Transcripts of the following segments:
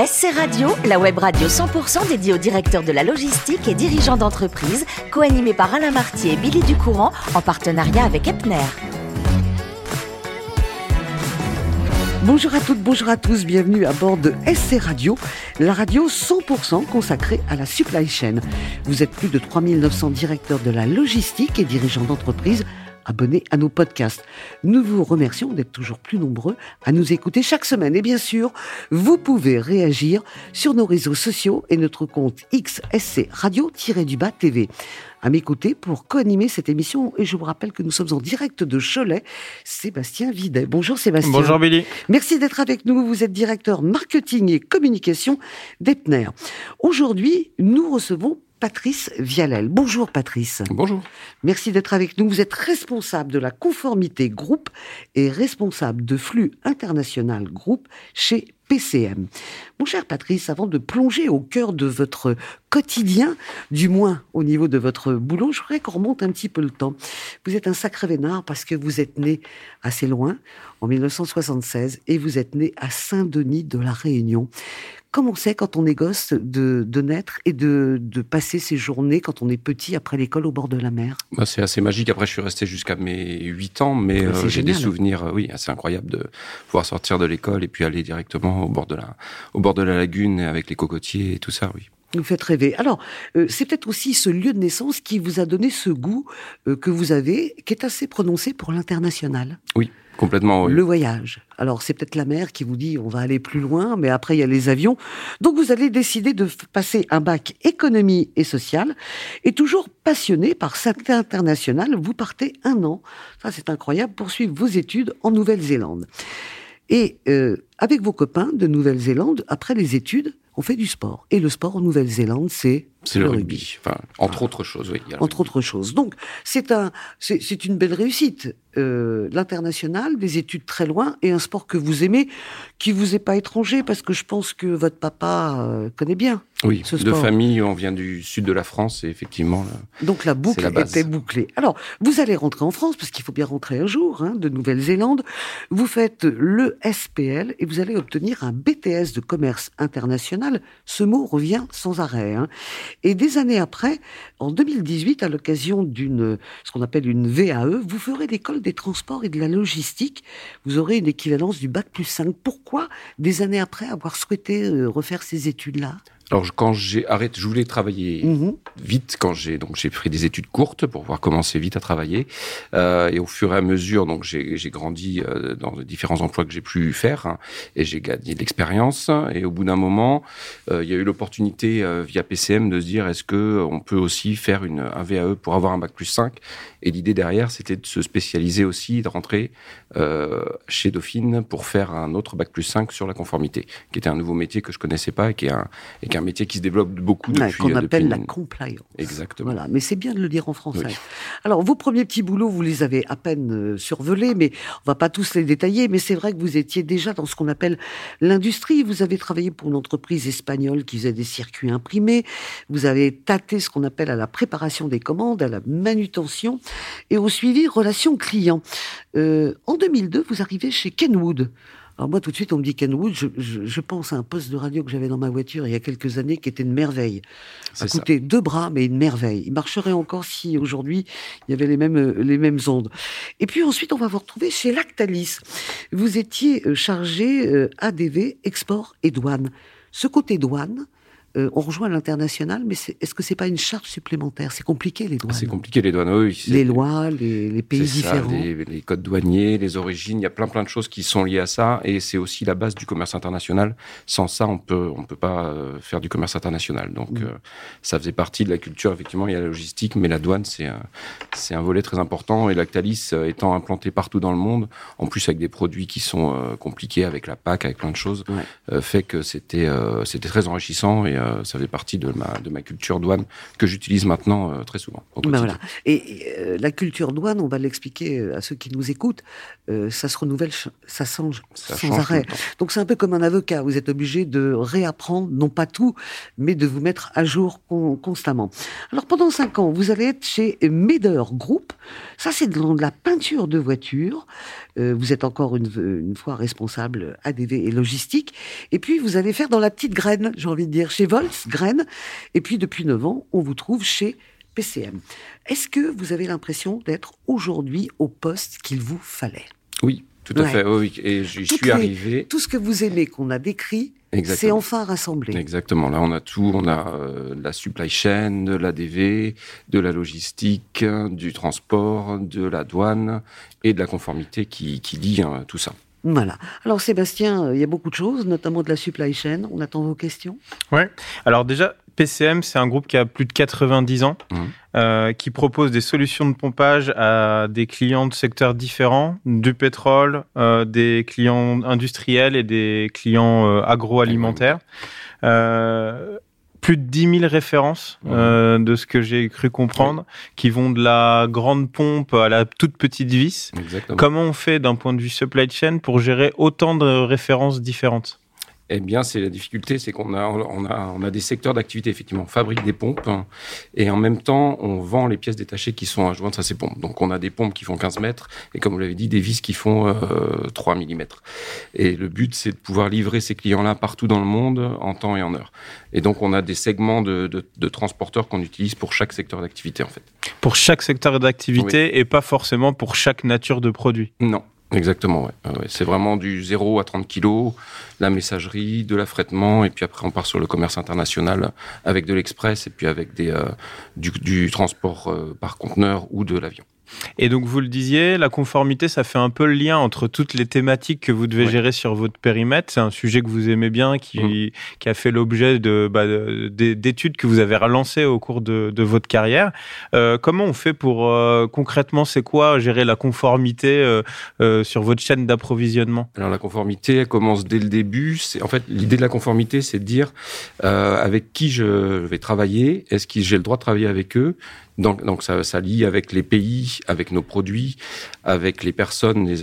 SC Radio, la web radio 100% dédiée aux directeurs de la logistique et dirigeants d'entreprise, co-animée par Alain Martier et Billy Ducourant, en partenariat avec Epner. Bonjour à toutes, bonjour à tous, bienvenue à bord de SC Radio, la radio 100% consacrée à la supply chain. Vous êtes plus de 3900 directeurs de la logistique et dirigeants d'entreprise abonnés à nos podcasts. Nous vous remercions d'être toujours plus nombreux à nous écouter chaque semaine. Et bien sûr, vous pouvez réagir sur nos réseaux sociaux et notre compte XSC Radio-du-Bas TV à m'écouter pour co-animer cette émission. Et je vous rappelle que nous sommes en direct de Cholet. Sébastien Videt. Bonjour Sébastien. Bonjour Billy. Merci d'être avec nous. Vous êtes directeur marketing et communication d'Epner. Aujourd'hui, nous recevons Patrice Vialel. Bonjour Patrice. Bonjour. Merci d'être avec nous. Vous êtes responsable de la conformité groupe et responsable de flux international groupe chez PCM. Mon cher Patrice, avant de plonger au cœur de votre quotidien, du moins au niveau de votre boulot, je voudrais qu'on remonte un petit peu le temps. Vous êtes un sacré vénard parce que vous êtes né assez loin, en 1976, et vous êtes né à Saint-Denis de la Réunion. Comment c'est quand on est gosse de, de naître et de, de, passer ses journées quand on est petit après l'école au bord de la mer? Bah, C'est assez magique. Après, je suis resté jusqu'à mes 8 ans, mais euh, j'ai des souvenirs, euh, oui, assez incroyables de pouvoir sortir de l'école et puis aller directement au bord de la, au bord de la lagune avec les cocotiers et tout ça, oui. Vous faites rêver. Alors, euh, c'est peut-être aussi ce lieu de naissance qui vous a donné ce goût euh, que vous avez, qui est assez prononcé pour l'international. Oui. Complètement. Le voyage. Alors, c'est peut-être la mer qui vous dit on va aller plus loin, mais après, il y a les avions. Donc, vous allez décider de passer un bac économie et sociale. Et toujours passionné par cette internationale, vous partez un an, ça c'est incroyable, poursuivre vos études en Nouvelle-Zélande. Et euh, avec vos copains de Nouvelle-Zélande, après les études, on fait du sport. Et le sport en Nouvelle-Zélande, c'est c'est le, rugby. Enfin, entre autres choses, oui. Entre autres choses. Donc, c'est un, c'est une belle réussite. Euh, L'international, des études très loin et un sport que vous aimez, qui vous est pas étranger, parce que je pense que votre papa euh, connaît bien. Oui, ce de famille, on vient du sud de la France et effectivement. Donc la boucle la était bouclée. Alors, vous allez rentrer en France parce qu'il faut bien rentrer un jour, hein, de Nouvelle-Zélande. Vous faites le SPL et vous allez obtenir un BTS de commerce international. Ce mot revient sans arrêt. Hein. Et des années après, en 2018, à l'occasion d'une, ce qu'on appelle une VAE, vous ferez l'école des transports et de la logistique. Vous aurez une équivalence du bac plus 5. Pourquoi, des années après, avoir souhaité euh, refaire ces études-là? Alors quand j'ai arrêté, je voulais travailler mmh. vite quand j'ai donc j'ai pris des études courtes pour pouvoir commencer vite à travailler. Euh, et au fur et à mesure donc j'ai grandi euh, dans les différents emplois que j'ai pu faire hein, et j'ai gagné de l'expérience. Et au bout d'un moment euh, il y a eu l'opportunité via PCM de se dire est-ce que on peut aussi faire une un VAE pour avoir un bac plus 5 et l'idée derrière c'était de se spécialiser aussi de rentrer chez Dauphine pour faire un autre bac plus 5 sur la conformité qui était un nouveau métier que je connaissais pas et qui est un et qui un métier qui se développe beaucoup depuis. Qu'on euh, appelle depuis... la compliance. Exactement. Voilà, mais c'est bien de le dire en français. Oui. Alors, vos premiers petits boulots, vous les avez à peine euh, survolés, mais on va pas tous les détailler. Mais c'est vrai que vous étiez déjà dans ce qu'on appelle l'industrie. Vous avez travaillé pour une entreprise espagnole qui faisait des circuits imprimés. Vous avez tâté ce qu'on appelle à la préparation des commandes, à la manutention et au suivi relation client. Euh, en 2002, vous arrivez chez Kenwood. Alors moi, tout de suite, on me dit Kenwood, je, je, je pense à un poste de radio que j'avais dans ma voiture il y a quelques années qui était une merveille. Ça coûtait deux bras, mais une merveille. Il marcherait encore si aujourd'hui il y avait les mêmes les mêmes ondes. Et puis ensuite, on va vous retrouver chez Lactalis. Vous étiez chargé euh, ADV, export et douane. Ce côté douane, euh, on rejoint l'international, mais est, est-ce que c'est pas une charge supplémentaire? C'est compliqué les douanes. C'est compliqué les douanes, oui. Les lois, les, les pays différents. Ça, les, les, codes douaniers, les origines, il y a plein plein de choses qui sont liées à ça, et c'est aussi la base du commerce international. Sans ça, on peut on peut pas euh, faire du commerce international. Donc mmh. euh, ça faisait partie de la culture. Effectivement, il y a la logistique, mais la douane c'est c'est un volet très important. Et Lactalis étant implanté partout dans le monde, en plus avec des produits qui sont euh, compliqués, avec la PAC, avec plein de choses, ouais. fait que c'était c'était très enrichissant et euh, ça fait partie de ma, de ma culture douane que j'utilise maintenant euh, très souvent. Ben voilà. Et la culture douane, on va l'expliquer à ceux qui nous écoutent, ça se renouvelle, ça change sans arrêt. Donc c'est un peu comme un avocat, vous êtes obligé de réapprendre, non pas tout, mais de vous mettre à jour constamment. Alors pendant cinq ans, vous allez être chez Meder Group, ça c'est de la peinture de voitures, vous êtes encore une, une fois responsable ADV et logistique, et puis vous allez faire dans la petite graine, j'ai envie de dire, chez Volksgraine. Et puis depuis 9 ans, on vous trouve chez PCM. Est-ce que vous avez l'impression d'être aujourd'hui au poste qu'il vous fallait? Oui, tout à fait. Oui, et j'y suis arrivé. Tout ce que vous aimez, qu'on a décrit, c'est enfin rassemblé. Exactement. Là, on a tout. On a euh, la supply chain, de l'ADV, de la logistique, du transport, de la douane et de la conformité qui, qui lie hein, tout ça. Voilà. Alors Sébastien, euh, il y a beaucoup de choses, notamment de la supply chain. On attend vos questions. Oui. Alors déjà, PCM, c'est un groupe qui a plus de 90 ans, mmh. euh, qui propose des solutions de pompage à des clients de secteurs différents, du pétrole, euh, des clients industriels et des clients agroalimentaires plus de 10 000 références euh, de ce que j'ai cru comprendre, qui vont de la grande pompe à la toute petite vis. Comment on fait d'un point de vue supply chain pour gérer autant de références différentes? Eh bien, c'est la difficulté, c'est qu'on a, on a, on a des secteurs d'activité, effectivement. On fabrique des pompes hein, et en même temps, on vend les pièces détachées qui sont adjointes à ces pompes. Donc, on a des pompes qui font 15 mètres et, comme vous l'avez dit, des vis qui font euh, 3 mm. Et le but, c'est de pouvoir livrer ces clients-là partout dans le monde en temps et en heure. Et donc, on a des segments de, de, de transporteurs qu'on utilise pour chaque secteur d'activité, en fait. Pour chaque secteur d'activité et pas forcément pour chaque nature de produit? Non, Exactement, ouais. C'est vraiment du 0 à 30 kilos, la messagerie, de l'affrètement, et puis après on part sur le commerce international avec de l'express et puis avec des, euh, du, transport euh, par conteneur ou de l'avion. Et donc, vous le disiez, la conformité, ça fait un peu le lien entre toutes les thématiques que vous devez gérer sur votre périmètre. C'est un sujet que vous aimez bien, qui, mm. qui a fait l'objet de, bah, d'études que vous avez relancées au cours de, de votre carrière. Euh, comment on fait pour, euh, concrètement, c'est quoi gérer la conformité euh, sur votre chaîne d'approvisionnement? Alors, la conformité, elle commence dès le début. C'est, en fait, l'idée de la conformité, c'est de dire avec qui je vais travailler, est-ce que j'ai le droit de travailler avec eux? Donc, donc ça, ça lie avec les pays, avec nos produits, avec les personnes,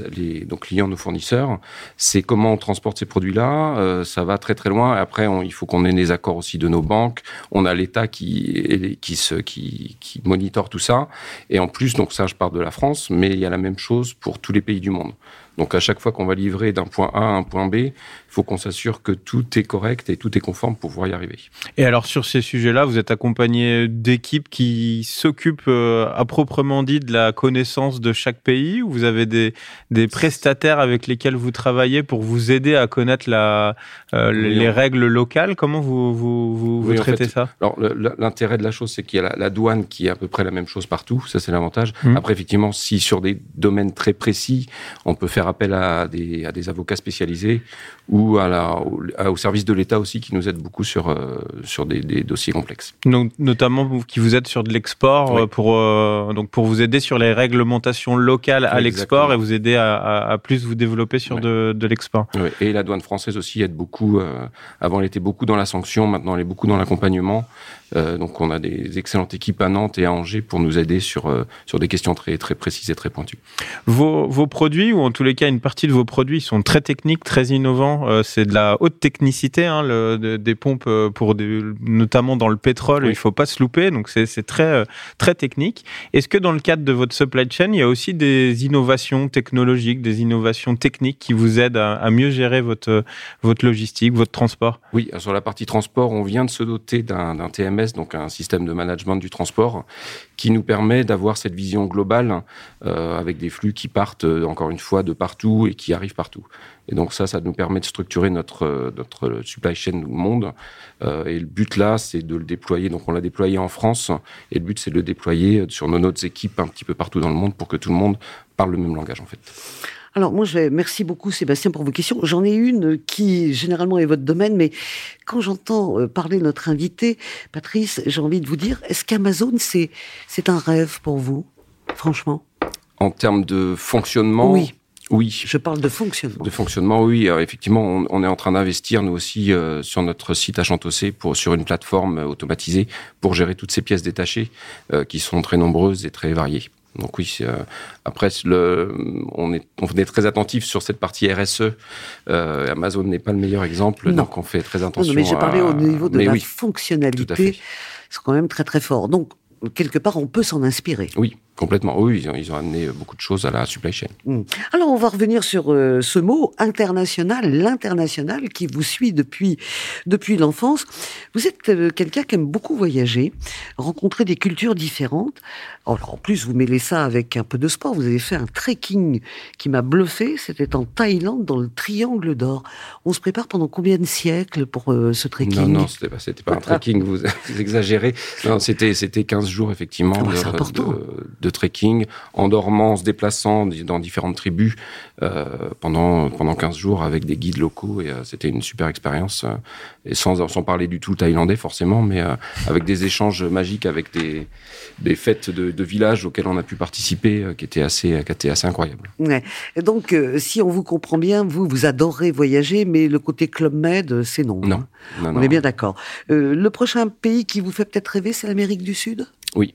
nos clients, nos fournisseurs. C'est comment on transporte ces produits-là. Euh, ça va très très loin. Après, il faut qu'on ait des accords aussi de nos banques. On a l'État qui qui qui, qui tout ça. Et en plus, donc ça, je parle de la France, mais il y a la même chose pour tous les pays du monde. Donc à chaque fois qu'on va livrer d'un point A à un point B, faut qu'on s'assure que tout est correct et tout est conforme pour pouvoir y arriver. Et alors sur ces sujets-là, vous êtes accompagné d'équipes qui s'occupent euh, à proprement dit de la connaissance de chaque pays ou vous avez des, des prestataires avec lesquels vous travaillez pour vous aider à connaître la, euh, les règles locales? Comment vous, vous, vous, vous traitez ça? Alors l'intérêt de la chose, c'est qu'il y a la, la, douane qui est à peu près la même chose partout, ça c'est l'avantage. Mmh. Après effectivement, si sur des domaines très précis, on peut faire appel à des, à des avocats spécialisés ou à la, au, service de l'État aussi qui nous aide beaucoup sur, euh, sur des, des, dossiers complexes. Donc, notamment qui vous aide sur de l'export oui. pour, euh, donc pour vous aider sur les réglementations locales à l'export et vous aider à, à, à, plus vous développer sur de, de l'export. Et la douane française aussi aide beaucoup. Euh, avant, elle était beaucoup dans la sanction, maintenant elle est beaucoup dans l'accompagnement. Euh, donc on a des excellentes équipes à Nantes et à Angers pour nous aider sur, euh, sur des questions très, très précises et très pointues. Vos, vos produits, ou en tous les cas une partie de vos produits, sont très techniques, très innovants. Euh, c'est de la haute technicité, hein, le, des pompes pour des, notamment dans le pétrole. Oui. Il faut pas se louper, donc c'est très, très technique. Est-ce que dans le cadre de votre supply chain, il y a aussi des innovations technologiques, des innovations techniques qui vous aident à, à mieux gérer votre, votre logistique, votre transport? Oui, sur la partie transport, on vient de se doter d'un Donc un système de management du transport, qui nous permet d'avoir cette vision globale euh, avec des flux qui partent, euh, encore une fois, de partout et qui arrivent partout. Et donc ça, ça nous permet de structurer notre, euh, notre supply chain monde. Et le but là, c'est de le déployer. Donc on l'a déployé en France, et le but, c'est de le déployer sur nos autres équipes un petit peu partout dans le monde pour que tout le monde parle le même langage, en fait. Alors moi, je vais, merci beaucoup Sébastien pour vos questions. J'en ai une qui généralement est votre domaine, mais quand j'entends euh, parler notre invité, Patrice, j'ai envie de vous dire, est-ce qu'Amazon c'est c'est un rêve pour vous, franchement? En termes de fonctionnement, oui. Oui. Je parle de fonctionnement. De fonctionnement, oui. effectivement, on, est en train d'investir, nous aussi, euh, sur notre site à Chantossé, pour, sur une plateforme automatisée pour gérer toutes ces pièces détachées euh, qui sont très nombreuses et très variées. Donc oui, euh, après, le, on, est, on est très attentif sur cette partie RSE. Amazon n'est pas le meilleur exemple, donc on fait très attention. Non, mais j'ai parlé au niveau de la fonctionnalité. C'est quand même très très fort. Donc quelque part, on peut s'en inspirer. Oui, complètement. Oui, ils ont, amené beaucoup de choses à la supply chain. Hmm. Alors, on va revenir sur euh, ce mot international, l'international qui vous suit depuis depuis l'enfance. Vous êtes euh, quelqu'un qui aime beaucoup voyager, rencontrer des cultures différentes. Alors, en plus, vous mêlez ça avec un peu de sport. Vous avez fait un trekking qui m'a bluffé. C'était en Thaïlande, dans le Triangle d'Or. On se prépare pendant combien de siècles pour euh, ce trekking? Non, non, c'était pas, c'était pas un trekking. Vous, vous exagérez. Non, c'était c'était 15 jours effectivement ah bah, de, trekking, en dormant, en se déplaçant dans différentes tribus euh, pendant pendant 15 jours avec des guides locaux et euh, c'était une super expérience euh, et sans sans parler du tout thaïlandais forcément, mais avec des échanges magiques avec des des fêtes de, de village auxquelles on a pu participer qui étaient assez qui étaient assez incroyables. Ouais. Et donc si on vous comprend bien, vous vous adorez voyager, mais le côté club med, c'est non. Non. Hein. non on est bien d'accord. le prochain pays qui vous fait peut-être rêver, c'est l'Amérique du Sud? Oui.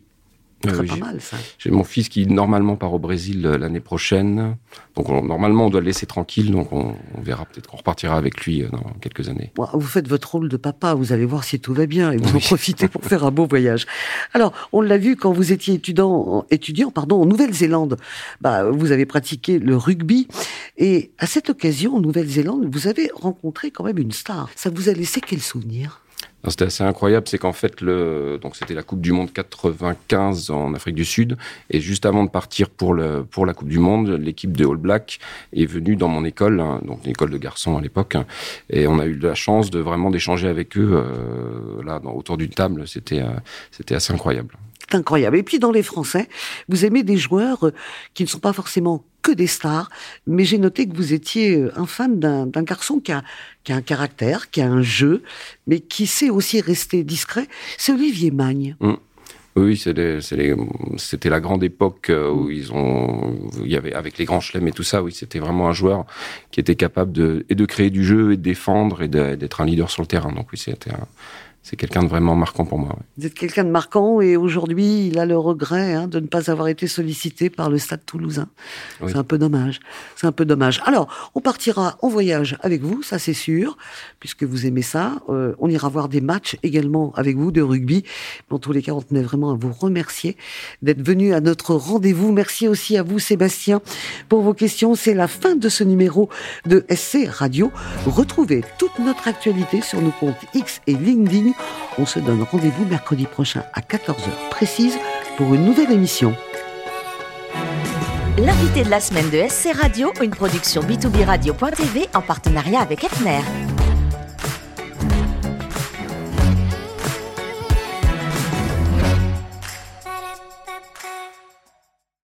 Très pas mal, ça. J'ai mon fils qui normalement part au Brésil euh, l'année prochaine. Donc normalement on doit le laisser tranquille. Donc on, verra peut-être qu'on repartira avec lui euh, dans quelques années. vous faites votre rôle de papa. Vous allez voir si tout va bien et vous en profitez pour faire un beau voyage. Alors on l'a vu quand vous étiez étudiant, étudiant pardon, en Nouvelle-Zélande. Bah vous avez pratiqué le rugby et à cette occasion en Nouvelle-Zélande vous avez rencontré quand même une star. Ça vous a laissé quel souvenir? C'était assez incroyable, c'est qu'en fait, le, donc c'était la Coupe du Monde 95 en Afrique du Sud, et juste avant de partir pour le pour la Coupe du Monde, l'équipe de All Black est venue dans mon école, hein, donc une école de garçons à l'époque, hein, et on a eu la chance de vraiment d'échanger avec eux euh, là autour d'une table. C'était euh, c'était assez incroyable incroyable. Et puis dans les Français, vous aimez des joueurs euh, qui ne sont pas forcément que des stars, mais j'ai noté que vous étiez euh, un fan d'un garçon qui a, qui a un caractère, qui a un jeu, mais qui sait aussi rester discret. C'est Olivier Magne. Mmh. Oui, c'était la grande époque euh, où ils ont, il y avait avec les grands chelems et tout ça. Oui, c'était vraiment un joueur qui était capable de et de créer du jeu et de défendre et d'être un leader sur le terrain. Donc oui, c'était un, c'est quelqu'un de vraiment marquant pour moi. Vous êtes quelqu'un de marquant et aujourd'hui, il a le regret hein, de ne pas avoir été sollicité par le Stade toulousain. C'est un peu dommage. C'est un peu dommage. Alors, on partira en voyage avec vous, ça c'est sûr, puisque vous aimez ça. Euh, on ira voir des matchs également avec vous de rugby. Dans tous les cas, on tenait vraiment à vous remercier d'être venu à notre rendez-vous. Merci aussi à vous, Sébastien, pour vos questions. C'est la fin de ce numéro de SC Radio. Retrouvez toute notre actualité sur nos comptes X et LinkedIn on se donne rendez-vous mercredi prochain à 14h précise pour une nouvelle émission. L'invité de la semaine de SC Radio, une production b2b radio.tv en partenariat avec Epner.